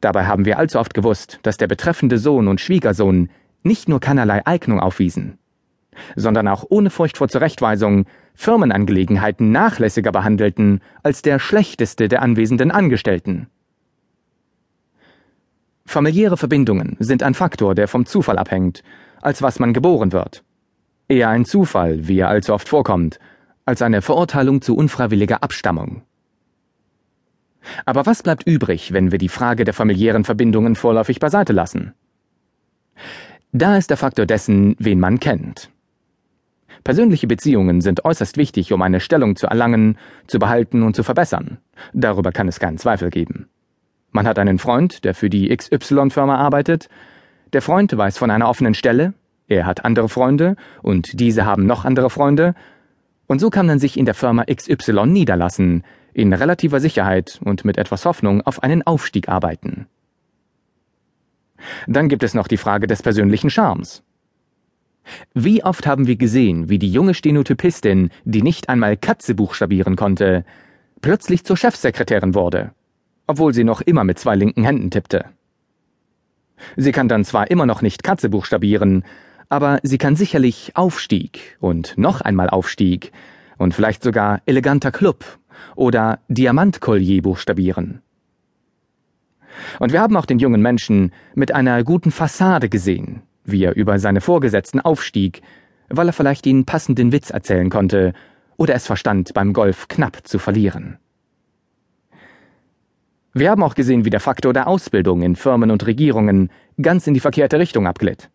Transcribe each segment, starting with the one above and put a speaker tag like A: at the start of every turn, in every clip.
A: Dabei haben wir allzu oft gewusst, dass der betreffende Sohn und Schwiegersohn nicht nur keinerlei Eignung aufwiesen, sondern auch ohne Furcht vor Zurechtweisung Firmenangelegenheiten nachlässiger behandelten als der schlechteste der anwesenden Angestellten. Familiäre Verbindungen sind ein Faktor, der vom Zufall abhängt, als was man geboren wird. Eher ein Zufall, wie er allzu oft vorkommt, als eine Verurteilung zu unfreiwilliger Abstammung. Aber was bleibt übrig, wenn wir die Frage der familiären Verbindungen vorläufig beiseite lassen? Da ist der Faktor dessen, wen man kennt. Persönliche Beziehungen sind äußerst wichtig, um eine Stellung zu erlangen, zu behalten und zu verbessern. Darüber kann es keinen Zweifel geben. Man hat einen Freund, der für die XY-Firma arbeitet. Der Freund weiß von einer offenen Stelle. Er hat andere Freunde und diese haben noch andere Freunde. Und so kann man sich in der Firma XY niederlassen, in relativer Sicherheit und mit etwas Hoffnung auf einen Aufstieg arbeiten. Dann gibt es noch die Frage des persönlichen Charmes. Wie oft haben wir gesehen, wie die junge Stenotypistin, die nicht einmal Katze buchstabieren konnte, plötzlich zur Chefsekretärin wurde, obwohl sie noch immer mit zwei linken Händen tippte. Sie kann dann zwar immer noch nicht Katze buchstabieren, aber sie kann sicherlich Aufstieg und noch einmal Aufstieg und vielleicht sogar eleganter Club oder Diamantkollier buchstabieren. Und wir haben auch den jungen Menschen mit einer guten Fassade gesehen, wie er über seine Vorgesetzten aufstieg, weil er vielleicht den passenden Witz erzählen konnte oder es verstand, beim Golf knapp zu verlieren. Wir haben auch gesehen, wie der Faktor der Ausbildung in Firmen und Regierungen ganz in die verkehrte Richtung abglitt.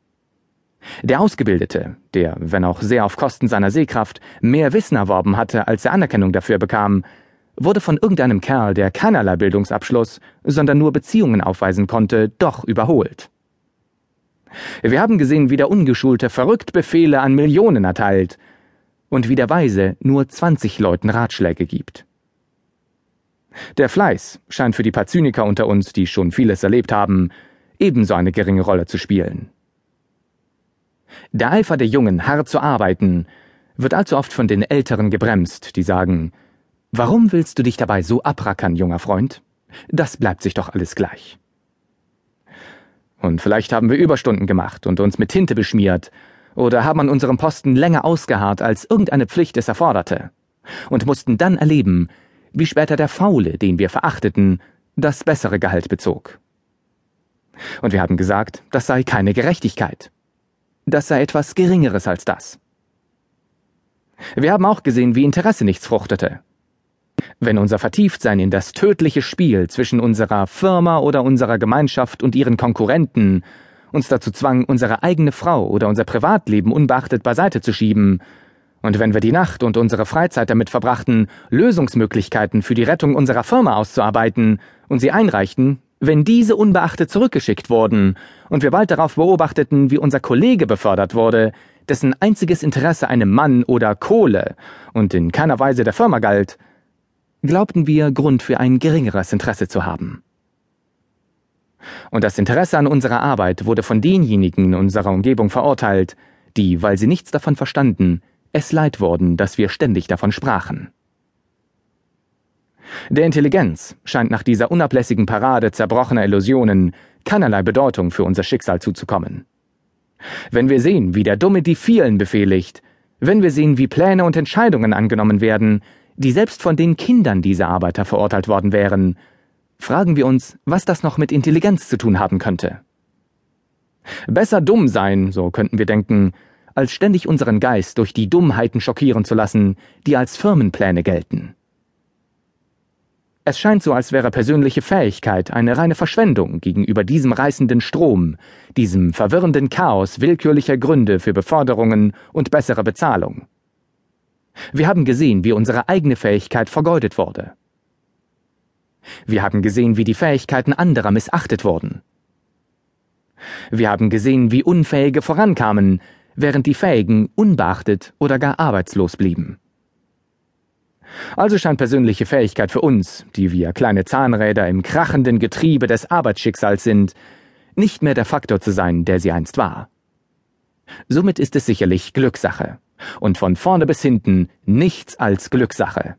A: Der Ausgebildete, der, wenn auch sehr auf Kosten seiner Sehkraft, mehr Wissen erworben hatte, als er Anerkennung dafür bekam, wurde von irgendeinem Kerl, der keinerlei Bildungsabschluss, sondern nur Beziehungen aufweisen konnte, doch überholt. Wir haben gesehen, wie der Ungeschulte verrückt Befehle an Millionen erteilt und wie der Weise nur 20 Leuten Ratschläge gibt. Der Fleiß scheint für die paar Zyniker unter uns, die schon vieles erlebt haben, ebenso eine geringe Rolle zu spielen. Der Eifer der Jungen, hart zu arbeiten, wird allzu oft von den Älteren gebremst, die sagen, Warum willst du dich dabei so abrackern, junger Freund? Das bleibt sich doch alles gleich. Und vielleicht haben wir Überstunden gemacht und uns mit Tinte beschmiert, oder haben an unserem Posten länger ausgeharrt, als irgendeine Pflicht es erforderte, und mussten dann erleben, wie später der Faule, den wir verachteten, das bessere Gehalt bezog. Und wir haben gesagt, das sei keine Gerechtigkeit. Das sei etwas Geringeres als das. Wir haben auch gesehen, wie Interesse nichts fruchtete, wenn unser Vertieftsein in das tödliche Spiel zwischen unserer Firma oder unserer Gemeinschaft und ihren Konkurrenten uns dazu zwang, unsere eigene Frau oder unser Privatleben unbeachtet beiseite zu schieben, und wenn wir die Nacht und unsere Freizeit damit verbrachten, Lösungsmöglichkeiten für die Rettung unserer Firma auszuarbeiten und sie einreichten, wenn diese unbeachtet zurückgeschickt wurden und wir bald darauf beobachteten, wie unser Kollege befördert wurde, dessen einziges Interesse einem Mann oder Kohle und in keiner Weise der Firma galt, glaubten wir Grund für ein geringeres Interesse zu haben. Und das Interesse an unserer Arbeit wurde von denjenigen in unserer Umgebung verurteilt, die, weil sie nichts davon verstanden, es leid wurden, dass wir ständig davon sprachen. Der Intelligenz scheint nach dieser unablässigen Parade zerbrochener Illusionen keinerlei Bedeutung für unser Schicksal zuzukommen. Wenn wir sehen, wie der Dumme die vielen befehligt, wenn wir sehen, wie Pläne und Entscheidungen angenommen werden, die selbst von den Kindern dieser Arbeiter verurteilt worden wären, fragen wir uns, was das noch mit Intelligenz zu tun haben könnte. Besser dumm sein, so könnten wir denken, als ständig unseren Geist durch die Dummheiten schockieren zu lassen, die als Firmenpläne gelten. Es scheint so, als wäre persönliche Fähigkeit eine reine Verschwendung gegenüber diesem reißenden Strom, diesem verwirrenden Chaos willkürlicher Gründe für Beförderungen und bessere Bezahlung. Wir haben gesehen, wie unsere eigene Fähigkeit vergeudet wurde. Wir haben gesehen, wie die Fähigkeiten anderer missachtet wurden. Wir haben gesehen, wie Unfähige vorankamen, während die Fähigen unbeachtet oder gar arbeitslos blieben. Also scheint persönliche Fähigkeit für uns, die wir kleine Zahnräder im krachenden Getriebe des Arbeitsschicksals sind, nicht mehr der Faktor zu sein, der sie einst war. Somit ist es sicherlich Glückssache und von vorne bis hinten nichts als Glückssache.